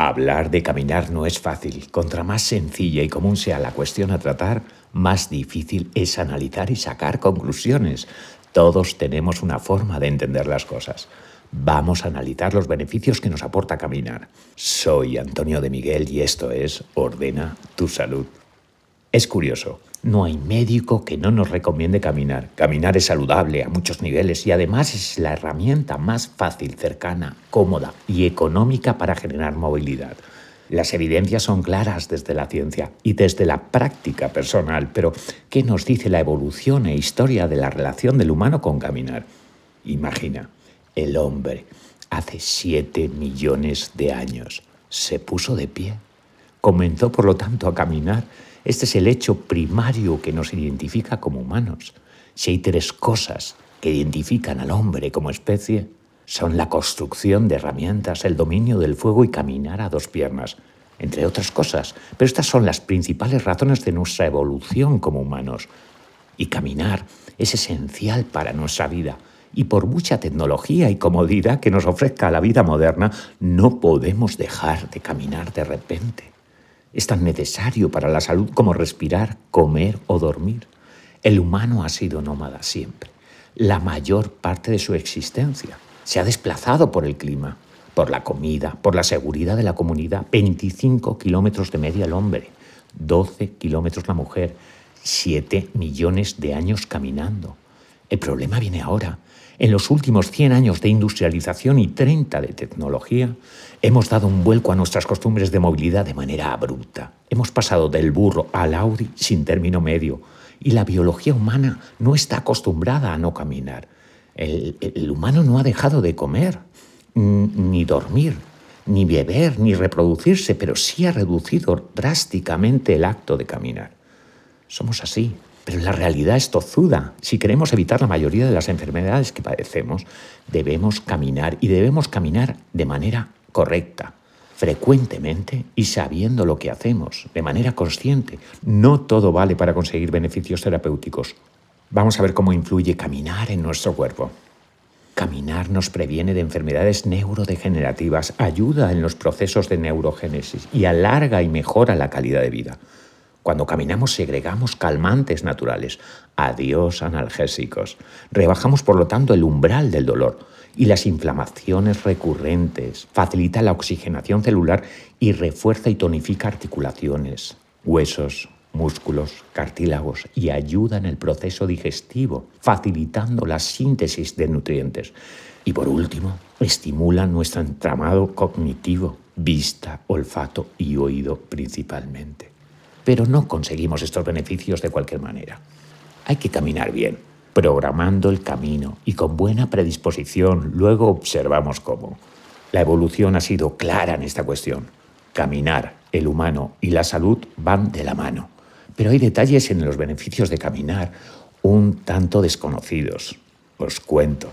Hablar de caminar no es fácil. Contra más sencilla y común sea la cuestión a tratar, más difícil es analizar y sacar conclusiones. Todos tenemos una forma de entender las cosas. Vamos a analizar los beneficios que nos aporta caminar. Soy Antonio de Miguel y esto es Ordena tu salud. Es curioso, no hay médico que no nos recomiende caminar. Caminar es saludable a muchos niveles y además es la herramienta más fácil, cercana, cómoda y económica para generar movilidad. Las evidencias son claras desde la ciencia y desde la práctica personal, pero ¿qué nos dice la evolución e historia de la relación del humano con caminar? Imagina, el hombre hace 7 millones de años se puso de pie, comenzó por lo tanto a caminar este es el hecho primario que nos identifica como humanos. Si hay tres cosas que identifican al hombre como especie, son la construcción de herramientas, el dominio del fuego y caminar a dos piernas, entre otras cosas. Pero estas son las principales razones de nuestra evolución como humanos. Y caminar es esencial para nuestra vida. Y por mucha tecnología y comodidad que nos ofrezca la vida moderna, no podemos dejar de caminar de repente. Es tan necesario para la salud como respirar, comer o dormir. El humano ha sido nómada siempre. La mayor parte de su existencia se ha desplazado por el clima, por la comida, por la seguridad de la comunidad. 25 kilómetros de media el hombre, 12 kilómetros la mujer, 7 millones de años caminando. El problema viene ahora. En los últimos 100 años de industrialización y 30 de tecnología, hemos dado un vuelco a nuestras costumbres de movilidad de manera abrupta. Hemos pasado del burro al Audi sin término medio y la biología humana no está acostumbrada a no caminar. El, el humano no ha dejado de comer, ni dormir, ni beber, ni reproducirse, pero sí ha reducido drásticamente el acto de caminar. Somos así, pero la realidad es tozuda. Si queremos evitar la mayoría de las enfermedades que padecemos, debemos caminar y debemos caminar de manera correcta, frecuentemente y sabiendo lo que hacemos, de manera consciente. No todo vale para conseguir beneficios terapéuticos. Vamos a ver cómo influye caminar en nuestro cuerpo. Caminar nos previene de enfermedades neurodegenerativas, ayuda en los procesos de neurogénesis y alarga y mejora la calidad de vida. Cuando caminamos segregamos calmantes naturales, adiós analgésicos. Rebajamos por lo tanto el umbral del dolor y las inflamaciones recurrentes, facilita la oxigenación celular y refuerza y tonifica articulaciones, huesos, músculos, cartílagos y ayuda en el proceso digestivo, facilitando la síntesis de nutrientes. Y por último, estimula nuestro entramado cognitivo, vista, olfato y oído principalmente. Pero no conseguimos estos beneficios de cualquier manera. Hay que caminar bien, programando el camino y con buena predisposición. Luego observamos cómo. La evolución ha sido clara en esta cuestión. Caminar, el humano y la salud van de la mano. Pero hay detalles en los beneficios de caminar un tanto desconocidos. Os cuento.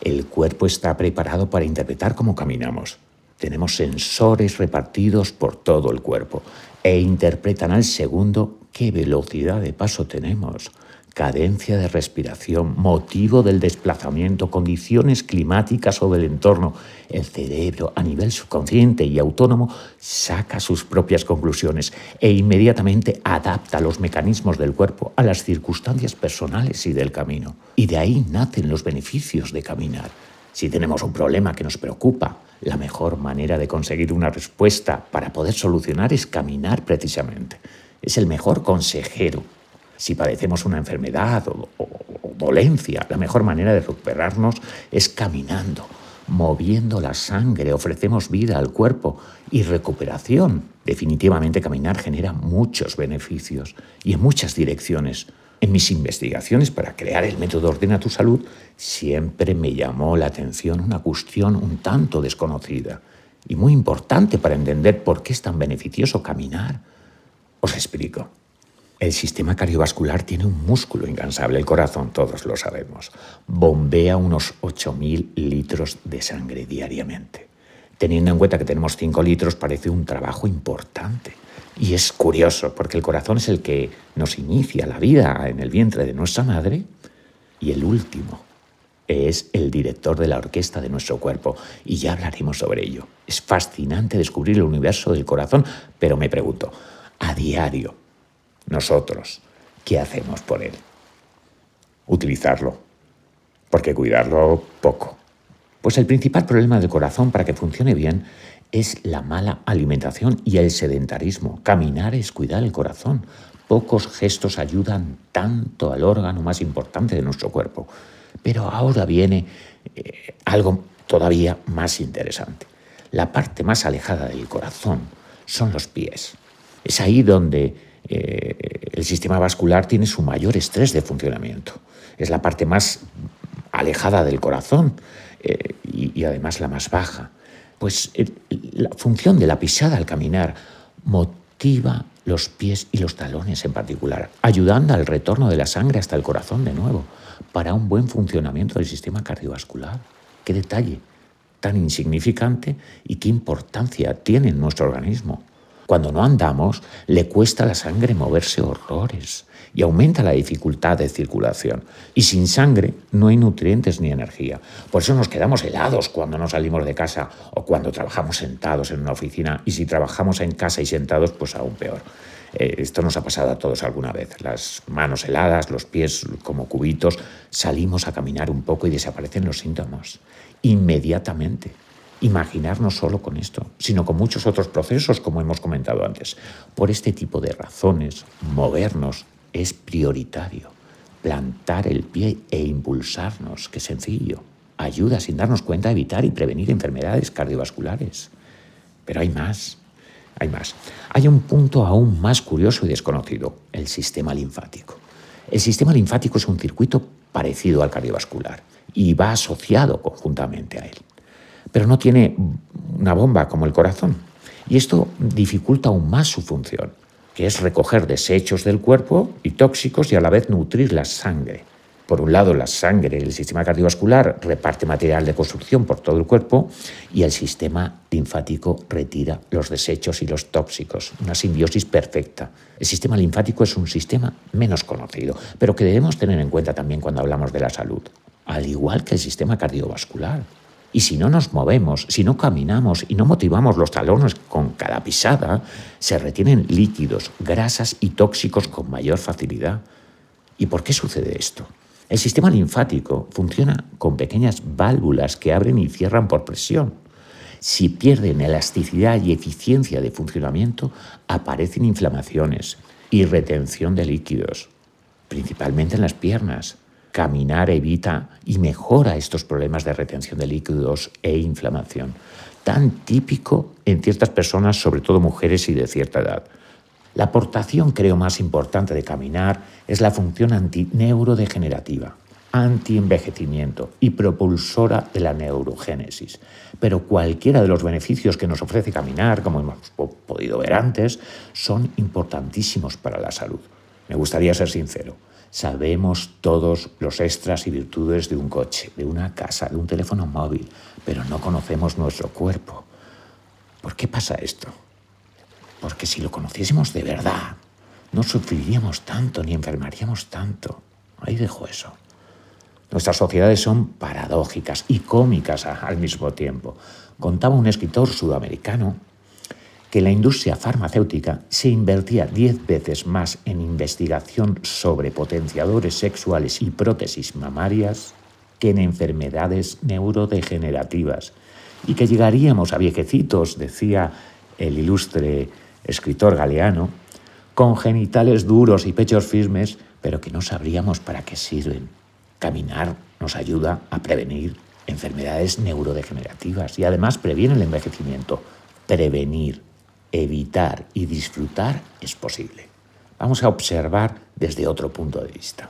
El cuerpo está preparado para interpretar cómo caminamos. Tenemos sensores repartidos por todo el cuerpo e interpretan al segundo qué velocidad de paso tenemos, cadencia de respiración, motivo del desplazamiento, condiciones climáticas o del entorno. El cerebro, a nivel subconsciente y autónomo, saca sus propias conclusiones e inmediatamente adapta los mecanismos del cuerpo a las circunstancias personales y del camino. Y de ahí nacen los beneficios de caminar. Si tenemos un problema que nos preocupa, la mejor manera de conseguir una respuesta para poder solucionar es caminar precisamente. Es el mejor consejero. Si padecemos una enfermedad o, dolencia, la mejor manera de recuperarnos es caminando, moviendo la sangre, ofrecemos vida al cuerpo y recuperación. Definitivamente caminar genera muchos beneficios y en muchas direcciones. En mis investigaciones para crear el método Ordena tu Salud siempre me llamó la atención una cuestión un tanto desconocida y muy importante para entender por qué es tan beneficioso caminar. Os explico. El sistema cardiovascular tiene un músculo incansable, el corazón, todos lo sabemos. Bombea unos 8.000 litros de sangre diariamente. Teniendo en cuenta que tenemos 5 litros, parece un trabajo importante. Y es curioso, porque el corazón es el que nos inicia la vida en el vientre de nuestra madre y el último, es el director de la orquesta de nuestro cuerpo y ya hablaremos sobre ello. Es fascinante descubrir el universo del corazón, pero me pregunto, a diario, nosotros, ¿qué hacemos por él? Utilizarlo, porque cuidarlo poco. Pues el principal problema del corazón para que funcione bien es la mala alimentación y el sedentarismo. Caminar es cuidar el corazón. Pocos gestos ayudan tanto al órgano más importante de nuestro cuerpo. Pero ahora viene eh, algo todavía más interesante. La parte más alejada del corazón son los pies. Es ahí donde eh, el sistema vascular tiene su mayor estrés de funcionamiento. Es la parte más alejada del corazón eh, y, y, además la más baja. Pues la función de la pisada al caminar motiva los pies y los talones en particular, ayudando al retorno de la sangre hasta el corazón de nuevo, para un buen funcionamiento del sistema cardiovascular. Qué detalle tan insignificante y qué importancia tiene en nuestro organismo. Cuando no andamos, le cuesta a la sangre moverse horrores y aumenta la dificultad de circulación. Y sin sangre no hay nutrientes ni energía. Por eso nos quedamos helados cuando no salimos de casa o cuando trabajamos sentados en una oficina. Y si trabajamos en casa y sentados, pues aún peor. Eh, esto nos ha pasado a todos alguna vez. Las manos heladas, los pies como cubitos. Salimos a caminar un poco y desaparecen los síntomas. Inmediatamente imaginar no solo con esto, sino con muchos otros procesos, como hemos comentado antes. Por este tipo de razones, movernos es prioritario. Plantar el pie e impulsarnos, qué sencillo. Ayuda sin darnos cuenta a evitar y prevenir enfermedades cardiovasculares. Pero hay más, hay más. Hay un punto aún más curioso y desconocido, el sistema linfático. El sistema linfático es un circuito parecido al cardiovascular y va asociado conjuntamente a él pero no tiene una bomba como el corazón. Y esto dificulta aún más su función, que es recoger desechos del cuerpo y tóxicos y a la vez nutrir la sangre. Por un lado, la sangre, el sistema cardiovascular, reparte material de construcción por todo el cuerpo y el sistema linfático retira los desechos y los tóxicos. Una simbiosis perfecta. El sistema linfático es un sistema menos conocido, pero que debemos tener en cuenta también cuando hablamos de la salud, al igual que el sistema cardiovascular. Y si no nos movemos, si no caminamos y no motivamos los talones con cada pisada, se retienen líquidos, grasas y tóxicos con mayor facilidad. ¿Y por qué sucede esto? El sistema linfático funciona con pequeñas válvulas que abren y cierran por presión. Si pierden elasticidad y eficiencia de funcionamiento, aparecen inflamaciones y retención de líquidos, principalmente en las piernas, Caminar evita y mejora estos problemas de retención de líquidos e inflamación, tan típico en ciertas personas, sobre todo mujeres y de cierta edad. La aportación, creo, más importante de caminar es la función antineurodegenerativa, antienvejecimiento y propulsora de la neurogénesis. Pero cualquiera de los beneficios que nos ofrece caminar, como hemos podido ver antes, son importantísimos para la salud. Me gustaría ser sincero. Sabemos todos los extras y virtudes de un coche, de una casa, de un teléfono móvil, pero no conocemos nuestro cuerpo. ¿Por qué pasa esto? Porque si lo conociésemos de verdad, no sufriríamos tanto ni enfermaríamos tanto. Ahí dejo eso. Nuestras sociedades son paradójicas y cómicas al mismo tiempo. Contaba un escritor sudamericano que la industria farmacéutica se invertía 10 veces más en investigación sobre potenciadores sexuales y prótesis mamarias que en enfermedades neurodegenerativas y que llegaríamos a viejecitos, decía el ilustre escritor galeano, con genitales duros y pechos firmes, pero que no sabríamos para qué sirven. Caminar nos ayuda a prevenir enfermedades neurodegenerativas y además previene el envejecimiento. Prevenir evitar y disfrutar es posible. Vamos a observar desde otro punto de vista.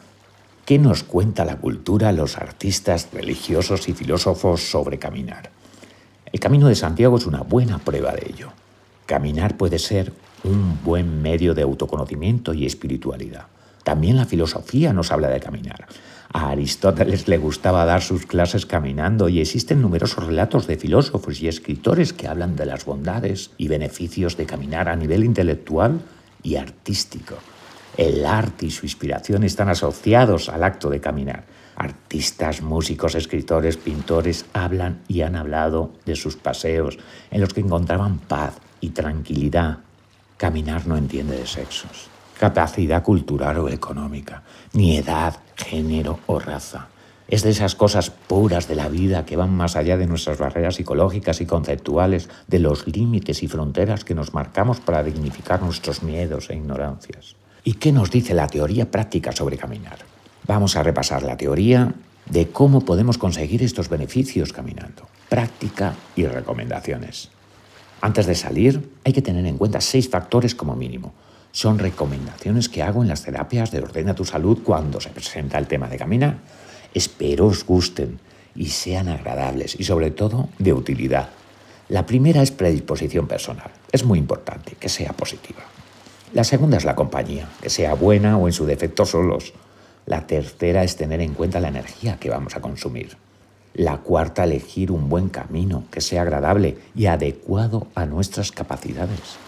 ¿Qué nos cuenta la cultura, los artistas, religiosos y filósofos sobre caminar? El Camino de Santiago es una buena prueba de ello. Caminar puede ser un buen medio de autoconocimiento y espiritualidad. También la filosofía nos habla de caminar. A Aristóteles le gustaba dar sus clases caminando y existen numerosos relatos de filósofos y escritores que hablan de las bondades y beneficios de caminar a nivel intelectual y artístico. El arte y su inspiración están asociados al acto de caminar. Artistas, músicos, escritores, pintores hablan y han hablado de sus paseos en los que encontraban paz y tranquilidad. Caminar no entiende de sexos, capacidad cultural o económica, ni edad, género o raza. Es de esas cosas puras de la vida que van más allá de nuestras barreras psicológicas y conceptuales, de los límites y fronteras que nos marcamos para dignificar nuestros miedos e ignorancias. ¿Y qué nos dice la teoría práctica sobre caminar? Vamos a repasar la teoría de cómo podemos conseguir estos beneficios caminando, práctica y recomendaciones. Antes de salir, hay que tener en cuenta seis factores como mínimo. Son recomendaciones que hago en las terapias de Ordena tu Salud cuando se presenta el tema de caminar Espero os gusten y sean agradables y sobre todo de utilidad. La primera es predisposición personal. Es muy importante que sea positiva. La segunda es la compañía, que sea buena o en su defecto solos. La tercera es tener en cuenta la energía que vamos a consumir. La cuarta, elegir un buen camino que sea agradable y adecuado a nuestras capacidades.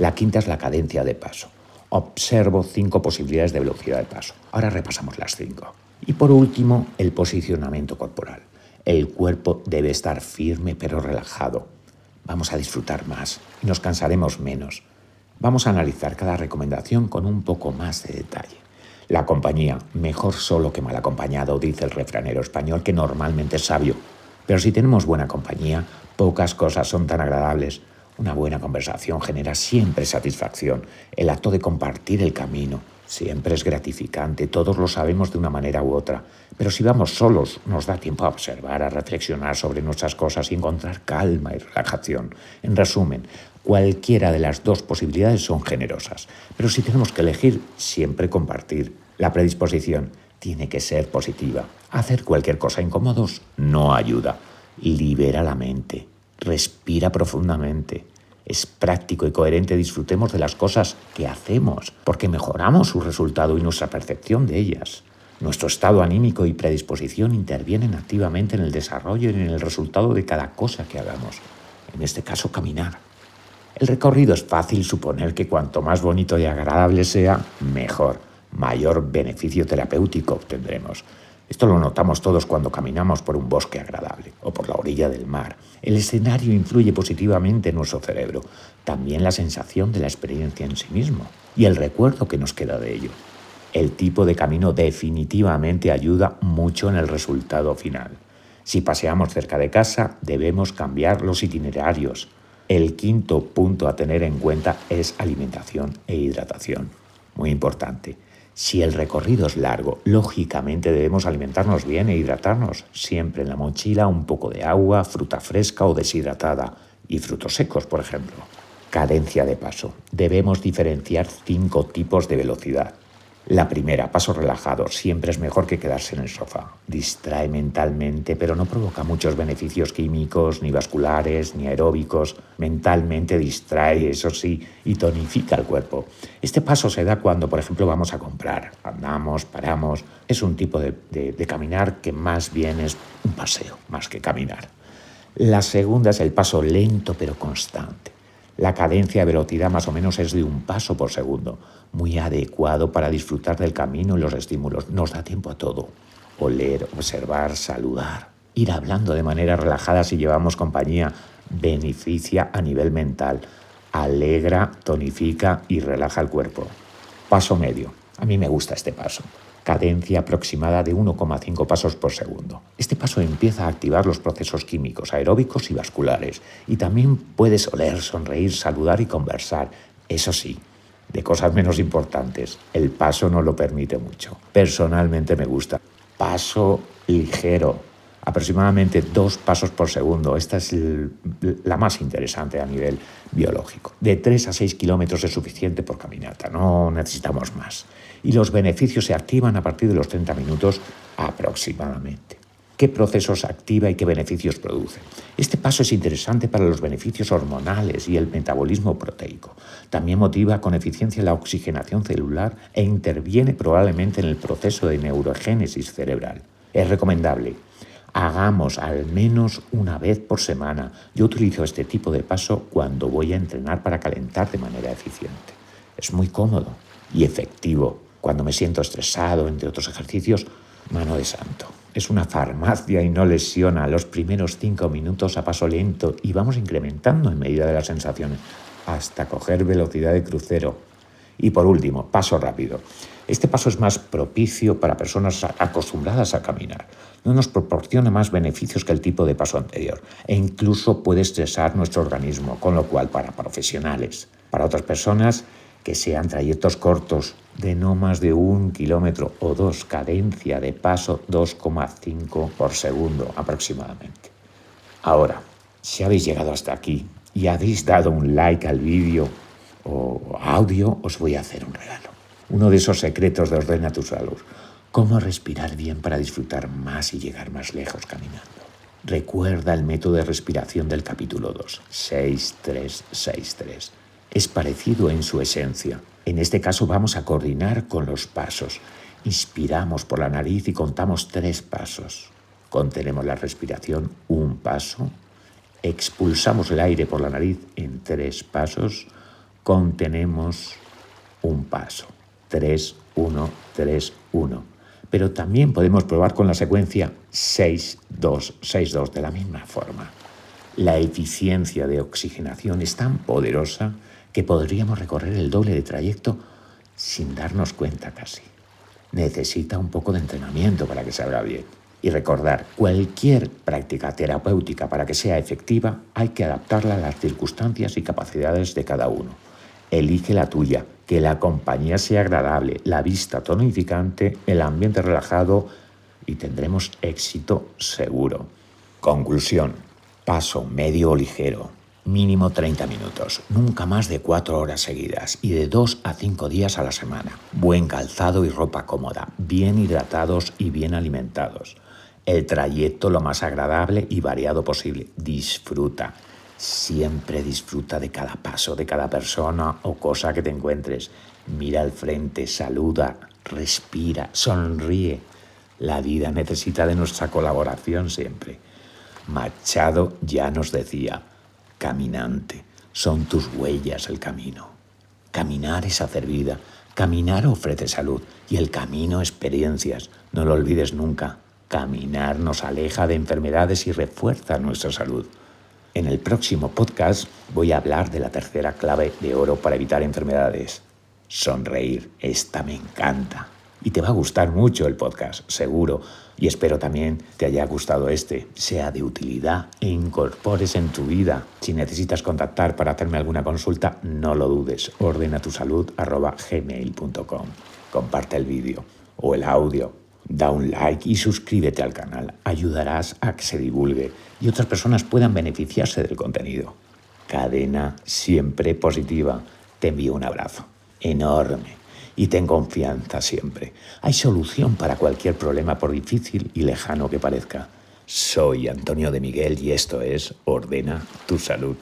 La quinta es la cadencia de paso. Observo cinco posibilidades de velocidad de paso. Ahora repasamos las cinco. Y por último, el posicionamiento corporal. El cuerpo debe estar firme pero relajado. Vamos a disfrutar más y nos cansaremos menos. Vamos a analizar cada recomendación con un poco más de detalle. La compañía, mejor solo que mal acompañado, dice el refranero español que normalmente es sabio. Pero si tenemos buena compañía, pocas cosas son tan agradables. Una buena conversación genera siempre satisfacción. El acto de compartir el camino, Siempre es gratificante, todos lo sabemos de una manera u otra, pero si vamos solos nos da tiempo a observar, a reflexionar sobre nuestras cosas y encontrar calma y relajación. En resumen, cualquiera de las dos posibilidades son generosas, pero si tenemos que elegir, siempre compartir. La predisposición tiene que ser positiva. Hacer cualquier cosa incómodos no ayuda. Libera la mente, respira profundamente, es práctico y coherente, disfrutemos de las cosas que hacemos, porque mejoramos su resultado y nuestra percepción de ellas. Nuestro estado anímico y predisposición intervienen activamente en el desarrollo y en el resultado de cada cosa que hagamos, en este caso caminar. El recorrido es fácil suponer que cuanto más bonito y agradable sea, mejor, mayor beneficio terapéutico obtendremos. Esto lo notamos todos cuando caminamos por un bosque agradable o por la orilla del mar. El escenario influye positivamente en nuestro cerebro, también la sensación de la experiencia en sí mismo y el recuerdo que nos queda de ello. El tipo de camino definitivamente ayuda mucho en el resultado final. Si paseamos cerca de casa, debemos cambiar los itinerarios. El quinto punto a tener en cuenta es alimentación e hidratación. Muy importante. Si el recorrido es largo, lógicamente debemos alimentarnos bien e hidratarnos. Siempre en la mochila un poco de agua, fruta fresca o deshidratada y frutos secos, por ejemplo. Cadencia de paso. Debemos diferenciar cinco tipos de velocidad. La primera, paso relajado, siempre es mejor que quedarse en el sofá. Distrae mentalmente, pero no provoca muchos beneficios químicos, ni vasculares, ni aeróbicos. Mentalmente distrae, eso sí, y tonifica el cuerpo. Este paso se da cuando, por ejemplo, vamos a comprar. Andamos, paramos. Es un tipo de, de caminar que más bien es un paseo, más que caminar. La segunda es el paso lento pero constante. La cadencia de velocidad más o menos es de un paso por segundo, muy adecuado para disfrutar del camino y los estímulos. Nos da tiempo a todo. Oler, observar, saludar. Ir hablando de manera relajada si llevamos compañía beneficia a nivel mental. Alegra, tonifica y relaja el cuerpo. Paso medio. A mí me gusta este paso cadencia aproximada de 1,5 pasos por segundo. Este paso empieza a activar los procesos químicos aeróbicos y vasculares y también puedes oler, sonreír, saludar y conversar. Eso sí, de cosas menos importantes, el paso no lo permite mucho. Personalmente me gusta. Paso ligero, aproximadamente dos pasos por segundo. Esta es la más interesante a nivel biológico. De 3 a 6 kilómetros es suficiente por caminata, no necesitamos más. Y los beneficios se activan a partir de los 30 minutos aproximadamente. ¿Qué procesos activa y qué beneficios produce? Este paso es interesante para los beneficios hormonales y el metabolismo proteico. También motiva con eficiencia la oxigenación celular e interviene probablemente en el proceso de neurogénesis cerebral. Es recomendable hagamos al menos una vez por semana. Yo utilizo este tipo de paso cuando voy a entrenar para calentar de manera eficiente. Es muy cómodo y efectivo. Cuando me siento estresado, entre otros ejercicios, Mano de santo. Es una farmacia y no lesiona los primeros cinco minutos a paso lento y vamos incrementando en medida de las sensaciones hasta coger velocidad de crucero. Y por último, paso rápido. Este paso es más propicio para personas acostumbradas a caminar. No nos proporciona más beneficios que el tipo de paso anterior e incluso puede estresar nuestro organismo, con lo cual para profesionales, para otras personas que sean trayectos cortos de no más de un kilómetro o dos, cadencia de paso 2,5 por segundo aproximadamente. Ahora, si habéis llegado hasta aquí y habéis dado un like al vídeo o audio, os voy a hacer un regalo. Uno de esos secretos de Ordena tu Salud. Cómo respirar bien para disfrutar más y llegar más lejos caminando. Recuerda el método de respiración del capítulo 2, 6363 es parecido en su esencia. En este caso vamos a coordinar con los pasos. Inspiramos por la nariz y contamos tres pasos. Contenemos la respiración un paso. Expulsamos el aire por la nariz en tres pasos. Contenemos un paso. 3, 1, 3, 1. Pero también podemos probar con la secuencia 6, 2, 6, 2 de la misma forma. La eficiencia de oxigenación es tan poderosa que podríamos recorrer el doble de trayecto sin darnos cuenta casi. Necesita un poco de entrenamiento para que salga bien. Y recordar, cualquier práctica terapéutica para que sea efectiva hay que adaptarla a las circunstancias y capacidades de cada uno. Elige la tuya, que la compañía sea agradable, la vista tonificante, el ambiente relajado y tendremos éxito seguro. Conclusión. Paso medio o ligero mínimo 30 minutos, nunca más de 4 horas seguidas y de 2 a 5 días a la semana. Buen calzado y ropa cómoda, bien hidratados y bien alimentados. El trayecto lo más agradable y variado posible. Disfruta. Siempre disfruta de cada paso, de cada persona o cosa que te encuentres. Mira al frente, saluda, respira, sonríe. La vida necesita de nuestra colaboración siempre. Machado ya nos decía, Caminante, son tus huellas el camino. Caminar es hacer vida, caminar ofrece salud y el camino experiencias. No lo olvides nunca. Caminar nos aleja de enfermedades y refuerza nuestra salud. En el próximo podcast voy a hablar de la tercera clave de oro para evitar enfermedades. Sonreír. Esta me encanta y te va a gustar mucho el podcast, seguro. Y espero también te haya gustado este, sea de utilidad e incorpores en tu vida. Si necesitas contactar para hacerme alguna consulta, no lo dudes. Ordena tu salud gmail.com. Comparte el vídeo o el audio. Da un like y suscríbete al canal. Ayudarás a que se divulgue y otras personas puedan beneficiarse del contenido. Cadena siempre positiva. Te envío un abrazo enorme y ten confianza siempre. Hay solución para cualquier problema, por difícil y lejano que parezca. Soy Antonio de Miguel y esto es Ordena tu Salud.